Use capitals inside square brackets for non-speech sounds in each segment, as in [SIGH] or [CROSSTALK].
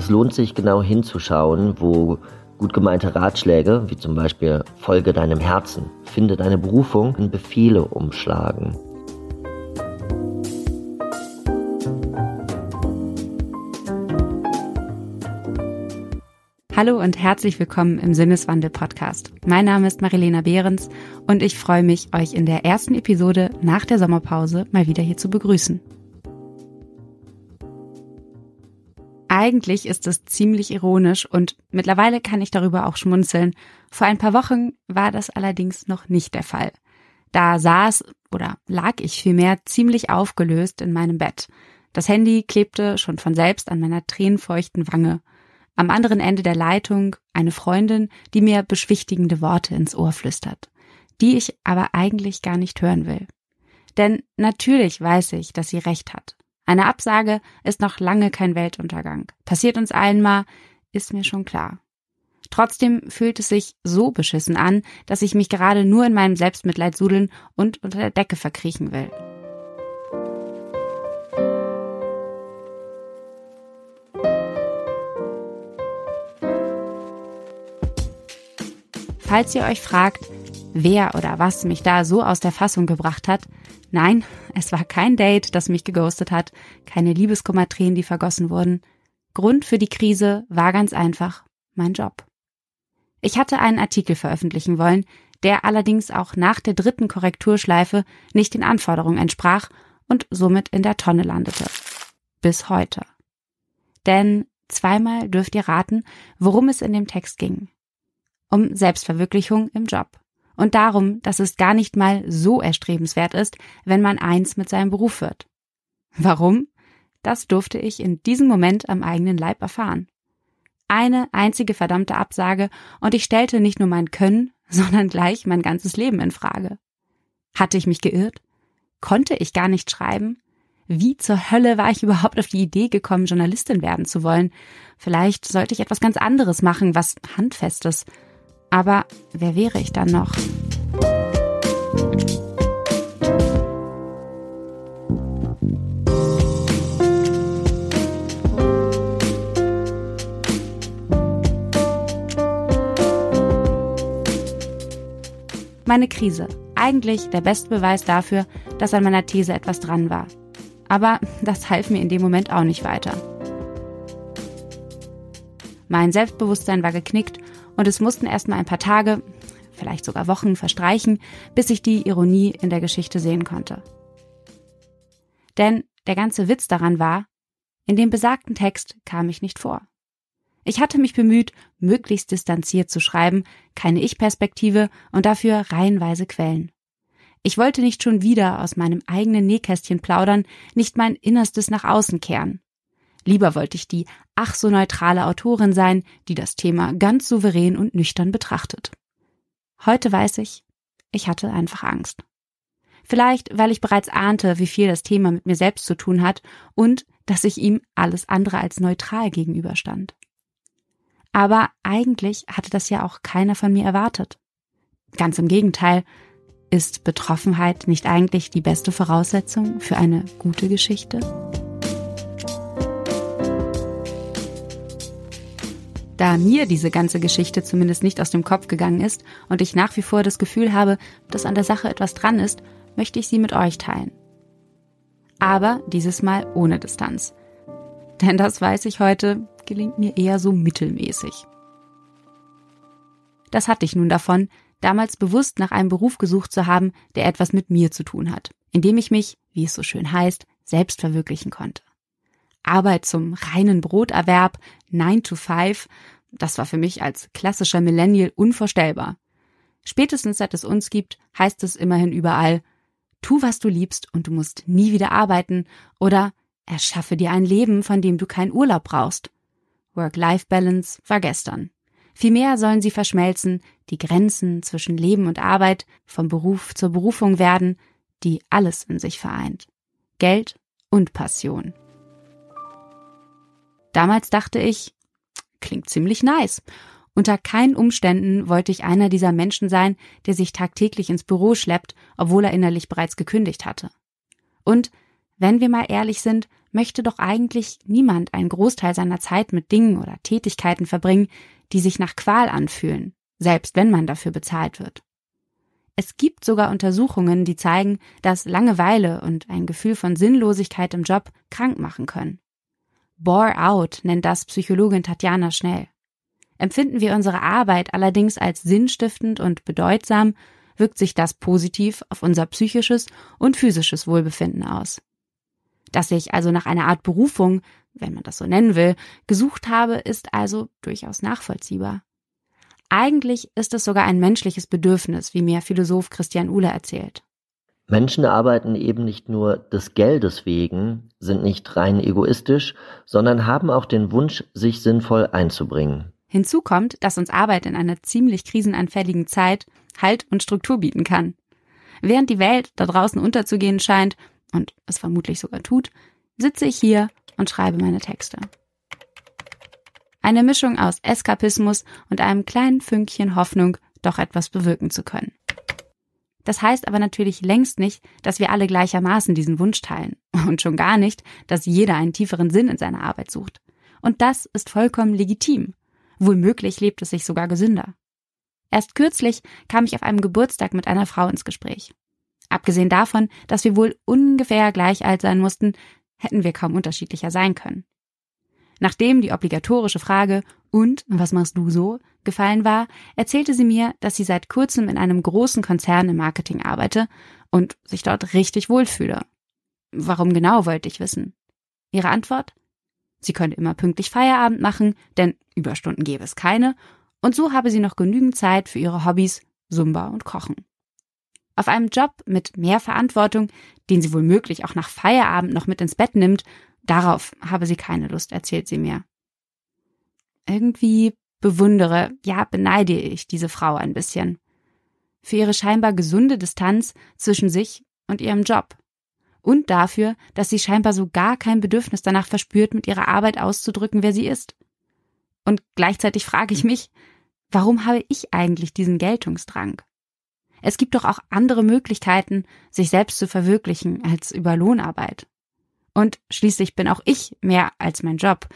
Es lohnt sich genau hinzuschauen, wo gut gemeinte Ratschläge, wie zum Beispiel Folge deinem Herzen, finde deine Berufung, in Befehle umschlagen. Hallo und herzlich willkommen im Sinneswandel Podcast. Mein Name ist Marilena Behrens und ich freue mich, euch in der ersten Episode nach der Sommerpause mal wieder hier zu begrüßen. Eigentlich ist es ziemlich ironisch und mittlerweile kann ich darüber auch schmunzeln. Vor ein paar Wochen war das allerdings noch nicht der Fall. Da saß oder lag ich vielmehr ziemlich aufgelöst in meinem Bett. Das Handy klebte schon von selbst an meiner tränenfeuchten Wange am anderen Ende der Leitung eine Freundin, die mir beschwichtigende Worte ins Ohr flüstert, die ich aber eigentlich gar nicht hören will. Denn natürlich weiß ich, dass sie recht hat. Eine Absage ist noch lange kein Weltuntergang. Passiert uns allen mal, ist mir schon klar. Trotzdem fühlt es sich so beschissen an, dass ich mich gerade nur in meinem Selbstmitleid sudeln und unter der Decke verkriechen will. Falls ihr euch fragt, wer oder was mich da so aus der Fassung gebracht hat, nein, es war kein Date, das mich geghostet hat, keine Liebeskummertränen, die vergossen wurden. Grund für die Krise war ganz einfach mein Job. Ich hatte einen Artikel veröffentlichen wollen, der allerdings auch nach der dritten Korrekturschleife nicht den Anforderungen entsprach und somit in der Tonne landete. Bis heute. Denn zweimal dürft ihr raten, worum es in dem Text ging um Selbstverwirklichung im Job und darum, dass es gar nicht mal so erstrebenswert ist, wenn man eins mit seinem Beruf wird. Warum? Das durfte ich in diesem Moment am eigenen Leib erfahren. Eine einzige verdammte Absage und ich stellte nicht nur mein Können, [LAUGHS] sondern gleich mein ganzes Leben in Frage. Hatte ich mich geirrt? Konnte ich gar nicht schreiben? Wie zur Hölle war ich [LAUGHS] überhaupt auf die Idee gekommen, Journalistin werden zu wollen? Vielleicht sollte ich etwas ganz anderes machen, was Handfestes, aber wer wäre ich dann noch? Meine Krise. Eigentlich der beste Beweis dafür, dass an meiner These etwas dran war. Aber das half mir in dem Moment auch nicht weiter. Mein Selbstbewusstsein war geknickt und es mussten erstmal ein paar Tage, vielleicht sogar Wochen verstreichen, bis ich die Ironie in der Geschichte sehen konnte. Denn der ganze Witz daran war, in dem besagten Text kam ich nicht vor. Ich hatte mich bemüht, möglichst distanziert zu schreiben, keine Ich-Perspektive und dafür reihenweise Quellen. Ich wollte nicht schon wieder aus meinem eigenen Nähkästchen plaudern, nicht mein Innerstes nach außen kehren. Lieber wollte ich die ach so neutrale Autorin sein, die das Thema ganz souverän und nüchtern betrachtet. Heute weiß ich, ich hatte einfach Angst. Vielleicht, weil ich bereits ahnte, wie viel das Thema mit mir selbst zu tun hat und dass ich ihm alles andere als neutral gegenüberstand. Aber eigentlich hatte das ja auch keiner von mir erwartet. Ganz im Gegenteil, ist Betroffenheit nicht eigentlich die beste Voraussetzung für eine gute Geschichte? Da mir diese ganze Geschichte zumindest nicht aus dem Kopf gegangen ist und ich nach wie vor das Gefühl habe, dass an der Sache etwas dran ist, möchte ich sie mit euch teilen. Aber dieses Mal ohne Distanz. Denn das weiß ich heute, gelingt mir eher so mittelmäßig. Das hatte ich nun davon, damals bewusst nach einem Beruf gesucht zu haben, der etwas mit mir zu tun hat, indem ich mich, wie es so schön heißt, selbst verwirklichen konnte. Arbeit zum reinen Broterwerb, 9 to 5, das war für mich als klassischer Millennial unvorstellbar. Spätestens seit es uns gibt, heißt es immerhin überall, tu was du liebst und du musst nie wieder arbeiten oder erschaffe dir ein Leben, von dem du keinen Urlaub brauchst. Work-Life-Balance war gestern. Vielmehr sollen sie verschmelzen, die Grenzen zwischen Leben und Arbeit vom Beruf zur Berufung werden, die alles in sich vereint. Geld und Passion. Damals dachte ich, klingt ziemlich nice. Unter keinen Umständen wollte ich einer dieser Menschen sein, der sich tagtäglich ins Büro schleppt, obwohl er innerlich bereits gekündigt hatte. Und wenn wir mal ehrlich sind, möchte doch eigentlich niemand einen Großteil seiner Zeit mit Dingen oder Tätigkeiten verbringen, die sich nach Qual anfühlen, selbst wenn man dafür bezahlt wird. Es gibt sogar Untersuchungen, die zeigen, dass Langeweile und ein Gefühl von Sinnlosigkeit im Job krank machen können. Bore out nennt das Psychologin Tatjana Schnell. Empfinden wir unsere Arbeit allerdings als sinnstiftend und bedeutsam, wirkt sich das positiv auf unser psychisches und physisches Wohlbefinden aus. Dass ich also nach einer Art Berufung, wenn man das so nennen will, gesucht habe, ist also durchaus nachvollziehbar. Eigentlich ist es sogar ein menschliches Bedürfnis, wie mir Philosoph Christian Uhle erzählt. Menschen arbeiten eben nicht nur des Geldes wegen, sind nicht rein egoistisch, sondern haben auch den Wunsch, sich sinnvoll einzubringen. Hinzu kommt, dass uns Arbeit in einer ziemlich krisenanfälligen Zeit Halt und Struktur bieten kann. Während die Welt da draußen unterzugehen scheint, und es vermutlich sogar tut, sitze ich hier und schreibe meine Texte. Eine Mischung aus Eskapismus und einem kleinen Fünkchen Hoffnung, doch etwas bewirken zu können. Das heißt aber natürlich längst nicht, dass wir alle gleichermaßen diesen Wunsch teilen. [LAUGHS] Und schon gar nicht, dass jeder einen tieferen Sinn in seiner Arbeit sucht. Und das ist vollkommen legitim. Wohlmöglich lebt es sich sogar gesünder. Erst kürzlich kam ich auf einem Geburtstag mit einer Frau ins Gespräch. Abgesehen davon, dass wir wohl ungefähr gleich alt sein mussten, hätten wir kaum unterschiedlicher sein können. Nachdem die obligatorische Frage Und, was machst du so? Gefallen war, erzählte sie mir, dass sie seit kurzem in einem großen Konzern im Marketing arbeite und sich dort richtig wohlfühle. Warum genau wollte ich wissen? Ihre Antwort? Sie könnte immer pünktlich Feierabend machen, denn Überstunden gäbe es keine, und so habe sie noch genügend Zeit für ihre Hobbys Zumba und Kochen. Auf einem Job mit mehr Verantwortung, den sie womöglich auch nach Feierabend noch mit ins Bett nimmt, darauf habe sie keine Lust, erzählt sie mir. Irgendwie bewundere, ja, beneide ich diese Frau ein bisschen. Für ihre scheinbar gesunde Distanz zwischen sich und ihrem Job. Und dafür, dass sie scheinbar so gar kein Bedürfnis danach verspürt, mit ihrer Arbeit auszudrücken, wer sie ist. Und gleichzeitig frage ich mich, warum habe ich eigentlich diesen Geltungsdrang? Es gibt doch auch andere Möglichkeiten, sich selbst zu verwirklichen als über Lohnarbeit. Und schließlich bin auch ich mehr als mein Job.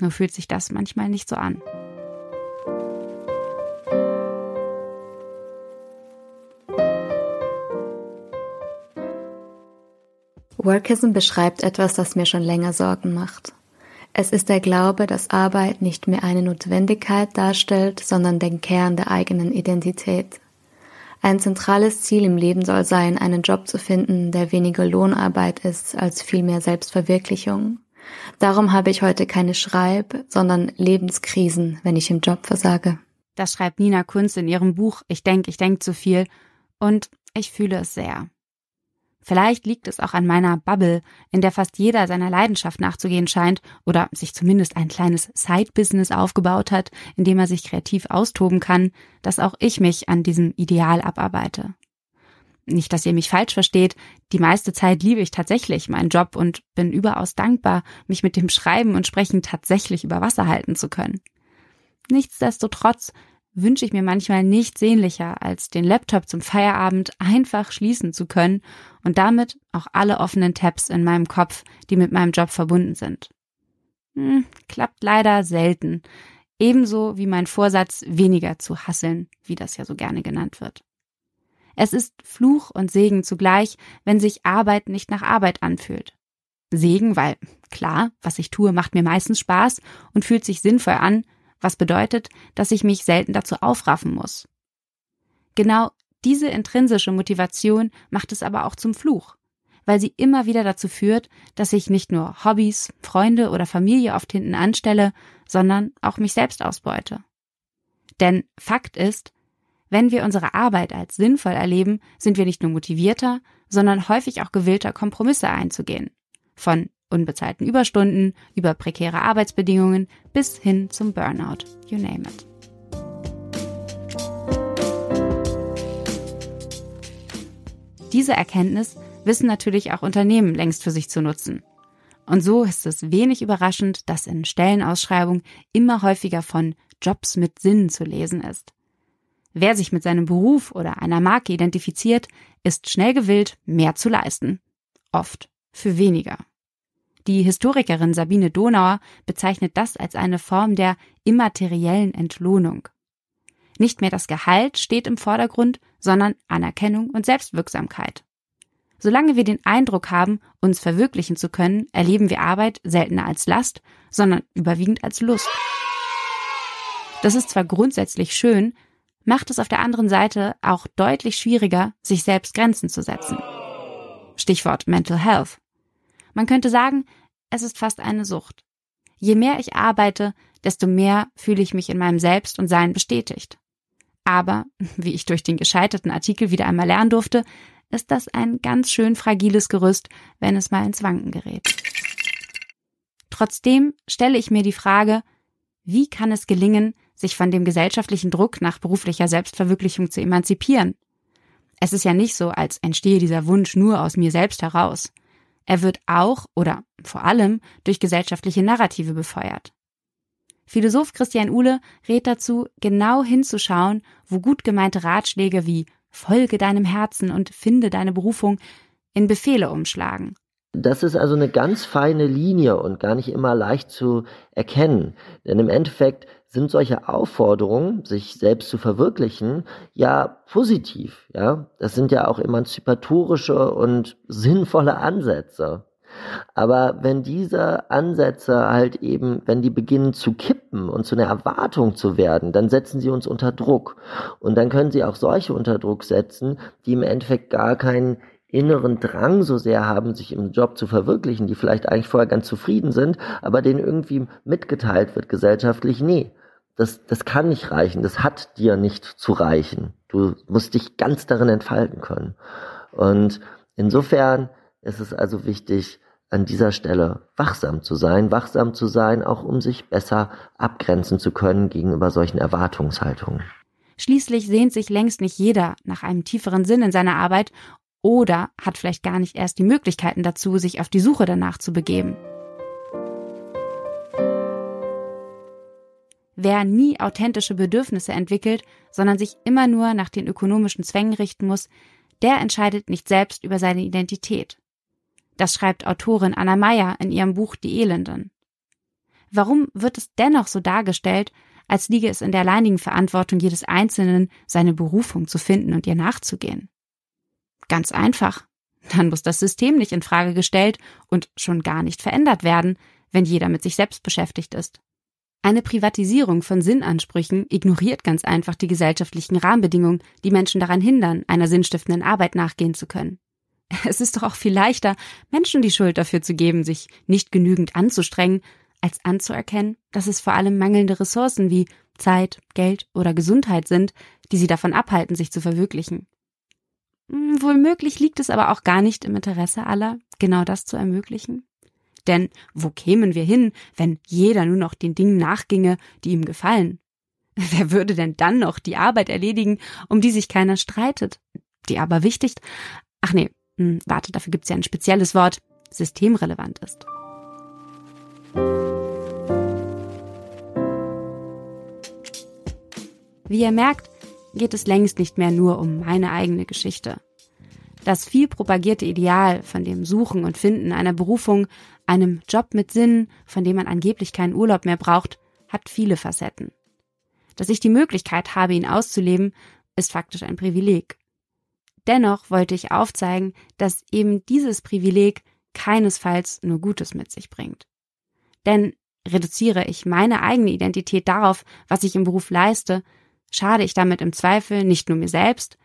Nur fühlt sich das manchmal nicht so an. Workism beschreibt etwas, das mir schon länger Sorgen macht. Es ist der Glaube, dass Arbeit nicht mehr eine Notwendigkeit darstellt, sondern den Kern der eigenen Identität. Ein zentrales Ziel im Leben soll sein, einen Job zu finden, der weniger Lohnarbeit ist als vielmehr Selbstverwirklichung. Darum habe ich heute keine Schreib-, sondern Lebenskrisen, wenn ich im Job versage. Das schreibt Nina Kunz in ihrem Buch Ich denk, ich denk zu viel und ich fühle es sehr. Vielleicht liegt es auch an meiner Bubble, in der fast jeder seiner Leidenschaft nachzugehen scheint oder sich zumindest ein kleines Side-Business aufgebaut hat, in dem er sich kreativ austoben kann, dass auch ich mich an diesem Ideal abarbeite. Nicht, dass ihr mich falsch versteht, die meiste Zeit liebe ich tatsächlich meinen Job und bin überaus dankbar, mich mit dem Schreiben und Sprechen tatsächlich über Wasser halten zu können. Nichtsdestotrotz wünsche ich mir manchmal nichts sehnlicher, als den Laptop zum Feierabend einfach schließen zu können und damit auch alle offenen Tabs in meinem Kopf, die mit meinem Job verbunden sind. Hm, klappt leider selten. Ebenso wie mein Vorsatz, weniger zu hasseln, wie das ja so gerne genannt wird. Es ist Fluch und Segen zugleich, wenn sich Arbeit nicht nach Arbeit anfühlt. Segen, weil klar, was ich tue, macht mir meistens Spaß und fühlt sich sinnvoll an, was bedeutet, dass ich mich selten dazu aufraffen muss. Genau diese intrinsische Motivation macht es aber auch zum Fluch, weil sie immer wieder dazu führt, dass ich nicht nur Hobbys, Freunde oder Familie oft hinten anstelle, sondern auch mich selbst ausbeute. Denn Fakt ist, wenn wir unsere Arbeit als sinnvoll erleben, sind wir nicht nur motivierter, sondern häufig auch gewillter, Kompromisse einzugehen. Von unbezahlten Überstunden über prekäre Arbeitsbedingungen bis hin zum Burnout. You name it. Diese Erkenntnis wissen natürlich auch Unternehmen längst für sich zu nutzen. Und so ist es wenig überraschend, dass in Stellenausschreibungen immer häufiger von Jobs mit Sinn zu lesen ist. Wer sich mit seinem Beruf oder einer Marke identifiziert, ist schnell gewillt, mehr zu leisten. Oft für weniger. Die Historikerin Sabine Donauer bezeichnet das als eine Form der immateriellen Entlohnung. Nicht mehr das Gehalt steht im Vordergrund, sondern Anerkennung und Selbstwirksamkeit. Solange wir den Eindruck haben, uns verwirklichen zu können, erleben wir Arbeit seltener als Last, sondern überwiegend als Lust. Das ist zwar grundsätzlich schön, macht es auf der anderen Seite auch deutlich schwieriger, sich selbst Grenzen zu setzen. Stichwort Mental Health. Man könnte sagen, es ist fast eine Sucht. Je mehr ich arbeite, desto mehr fühle ich mich in meinem Selbst und Sein bestätigt. Aber, [LAUGHS] wie ich durch den gescheiterten Artikel wieder einmal lernen durfte, ist das ein ganz schön fragiles Gerüst, wenn es mal ins Wanken gerät. Trotzdem stelle ich mir die Frage, wie kann es gelingen, sich von dem gesellschaftlichen Druck nach beruflicher Selbstverwirklichung zu emanzipieren? Es ist ja nicht so, als entstehe dieser Wunsch nur aus mir selbst heraus. Er wird auch oder vor allem durch gesellschaftliche Narrative befeuert. Philosoph Christian Uhle rät dazu, genau hinzuschauen, wo gut gemeinte Ratschläge wie Folge deinem Herzen und finde deine Berufung in Befehle umschlagen. Das ist also eine ganz feine Linie und gar nicht immer leicht zu erkennen. Denn im Endeffekt sind solche Aufforderungen, sich selbst zu verwirklichen, ja positiv, ja. Das sind ja auch emanzipatorische und sinnvolle Ansätze. Aber wenn diese Ansätze halt eben, wenn die beginnen zu kippen und zu einer Erwartung zu werden, dann setzen sie uns unter Druck. Und dann können sie auch solche unter Druck setzen, die im Endeffekt gar keinen inneren Drang so sehr haben, sich im Job zu verwirklichen, die vielleicht eigentlich vorher ganz zufrieden sind, aber denen irgendwie mitgeteilt wird gesellschaftlich, nee, das, das kann nicht reichen, das hat dir nicht zu reichen. Du musst dich ganz darin entfalten können. Und insofern ist es also wichtig, an dieser Stelle wachsam zu sein, wachsam zu sein, auch um sich besser abgrenzen zu können gegenüber solchen Erwartungshaltungen. Schließlich sehnt sich längst nicht jeder nach einem tieferen Sinn in seiner Arbeit oder hat vielleicht gar nicht erst die Möglichkeiten dazu, sich auf die Suche danach zu begeben. Wer nie authentische Bedürfnisse entwickelt, sondern sich immer nur nach den ökonomischen Zwängen richten muss, der entscheidet nicht selbst über seine Identität. Das schreibt Autorin Anna Meyer in ihrem Buch Die Elenden. Warum wird es dennoch so dargestellt, als liege es in der alleinigen Verantwortung jedes Einzelnen, seine Berufung zu finden und ihr nachzugehen? Ganz einfach. Dann muss das System nicht in Frage gestellt und schon gar nicht verändert werden, wenn jeder mit sich selbst beschäftigt ist. Eine Privatisierung von Sinnansprüchen ignoriert ganz einfach die gesellschaftlichen Rahmenbedingungen, die Menschen daran hindern, einer sinnstiftenden Arbeit nachgehen zu können. [LAUGHS] Es ist doch auch viel leichter, Menschen die Schuld dafür zu geben, sich nicht genügend anzustrengen, als anzuerkennen, dass es vor allem mangelnde Ressourcen wie Zeit, Geld oder Gesundheit sind, die sie davon abhalten, sich zu verwirklichen. Hm, Wohlmöglich liegt es aber auch gar nicht im Interesse aller, genau das zu ermöglichen. Denn wo kämen wir hin, wenn jeder nur noch den Dingen nachginge, die ihm gefallen? [LAUGHS] Wer würde denn dann noch die Arbeit erledigen, um die sich keiner streitet, die aber wichtig, ach nee, hm, warte, dafür gibt es ja ein spezielles Wort, systemrelevant ist. Wie ihr merkt, geht es längst nicht mehr nur um meine eigene Geschichte. Das viel propagierte Ideal von dem Suchen und Finden einer Berufung, einem Job mit Sinn, von dem man angeblich keinen Urlaub mehr braucht, hat viele Facetten. Dass ich die Möglichkeit habe, ihn auszuleben, ist faktisch ein Privileg. Dennoch wollte ich aufzeigen, dass eben dieses Privileg keinesfalls nur Gutes mit sich bringt. Denn reduziere ich meine eigene Identität darauf, was ich im Beruf leiste, schade ich damit im Zweifel nicht nur mir selbst,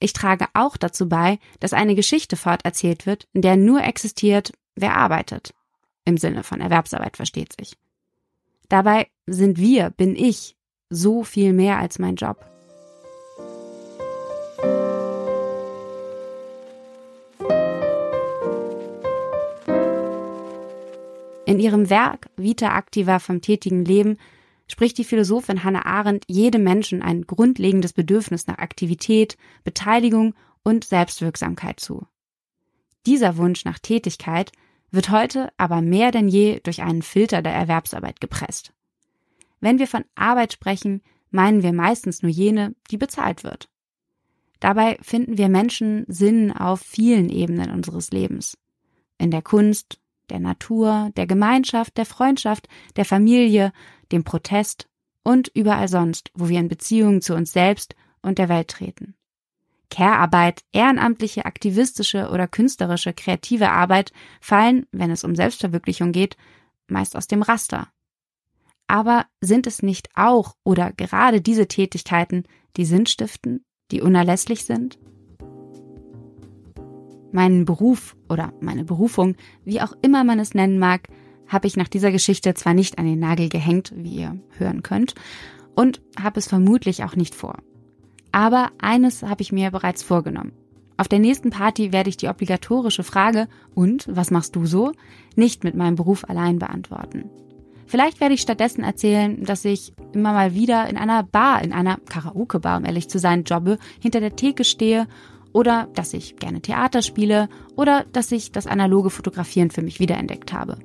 ich trage auch dazu bei, dass eine Geschichte forterzählt wird, in der nur existiert, wer arbeitet. Im Sinne von Erwerbsarbeit versteht sich. Dabei sind wir, bin ich, so viel mehr als mein Job. In ihrem Werk Vita Activa vom tätigen Leben spricht die Philosophin Hannah Arendt jedem Menschen ein grundlegendes Bedürfnis nach Aktivität, Beteiligung und Selbstwirksamkeit zu. Dieser Wunsch nach Tätigkeit wird heute aber mehr denn je durch einen Filter der Erwerbsarbeit gepresst. Wenn wir von Arbeit sprechen, meinen wir meistens nur jene, die bezahlt wird. Dabei finden wir Menschen Sinn auf vielen Ebenen unseres Lebens. In der Kunst, der Natur, der Gemeinschaft, der Freundschaft, der Familie, dem Protest und überall sonst, wo wir in Beziehungen zu uns selbst und der Welt treten. Care-Arbeit, ehrenamtliche, aktivistische oder künstlerische, kreative Arbeit fallen, wenn es um Selbstverwirklichung geht, meist aus dem Raster. Aber sind es nicht auch oder gerade diese Tätigkeiten, die Sinn stiften, die unerlässlich sind? Meinen Beruf oder meine Berufung, wie auch immer man es nennen mag, habe ich nach dieser Geschichte zwar nicht an den Nagel gehängt, wie ihr hören könnt, und habe es vermutlich auch nicht vor. Aber eines habe ich mir bereits vorgenommen. Auf der nächsten Party werde ich die obligatorische Frage und was machst du so nicht mit meinem Beruf allein beantworten. Vielleicht werde ich stattdessen erzählen, dass ich immer mal wieder in einer Bar, in einer Karaoke-Bar, um ehrlich zu sein, jobbe, hinter der Theke stehe oder dass ich gerne Theater spiele oder dass ich das analoge Fotografieren für mich wiederentdeckt habe.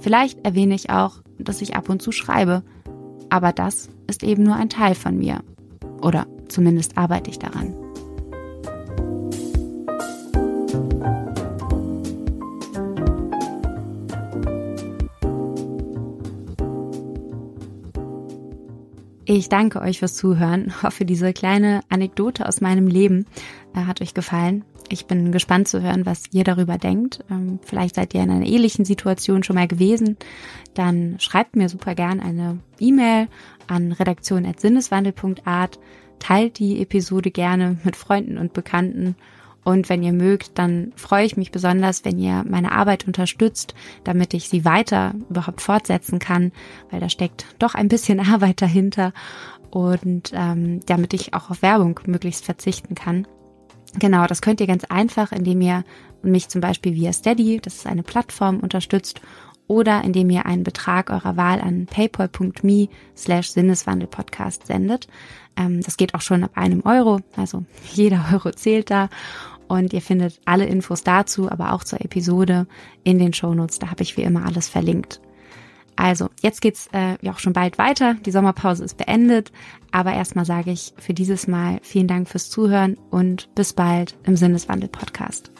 Vielleicht erwähne ich auch, dass ich ab und zu schreibe, aber das ist eben nur ein Teil von mir. Oder zumindest arbeite ich daran. Ich danke euch fürs Zuhören. Hoffe, diese kleine Anekdote aus meinem Leben hat euch gefallen. Ich bin gespannt zu hören, was ihr darüber denkt. Ähm, vielleicht seid ihr in einer ähnlichen Situation schon mal gewesen. Dann schreibt mir super gern eine E-Mail an redaktion.sinneswandel.art. Teilt die Episode gerne mit Freunden und Bekannten und wenn ihr mögt, dann freue ich mich besonders, wenn ihr meine Arbeit unterstützt, damit ich sie weiter überhaupt fortsetzen kann, weil da steckt doch ein bisschen [LAUGHS] Arbeit dahinter und ähm, damit ich auch auf Werbung möglichst verzichten kann. Genau, das könnt ihr ganz einfach, indem ihr mich zum Beispiel via Steady, das ist eine Plattform, unterstützt oder indem ihr einen Betrag eurer Wahl an paypal.me slash Sinneswandelpodcast sendet. Ähm, das geht auch schon ab einem Euro, also [LAUGHS] jeder Euro zählt da. Und ihr findet alle Infos dazu, aber auch zur Episode in den Shownotes. Da habe ich wie immer alles verlinkt. Also, jetzt geht's äh, ja auch schon bald weiter. Die Sommerpause ist beendet. Aber erstmal sage ich für dieses Mal vielen Dank fürs Zuhören und bis bald im Sinneswandel-Podcast.